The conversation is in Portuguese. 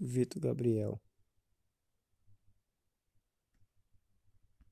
Vitor Gabriel.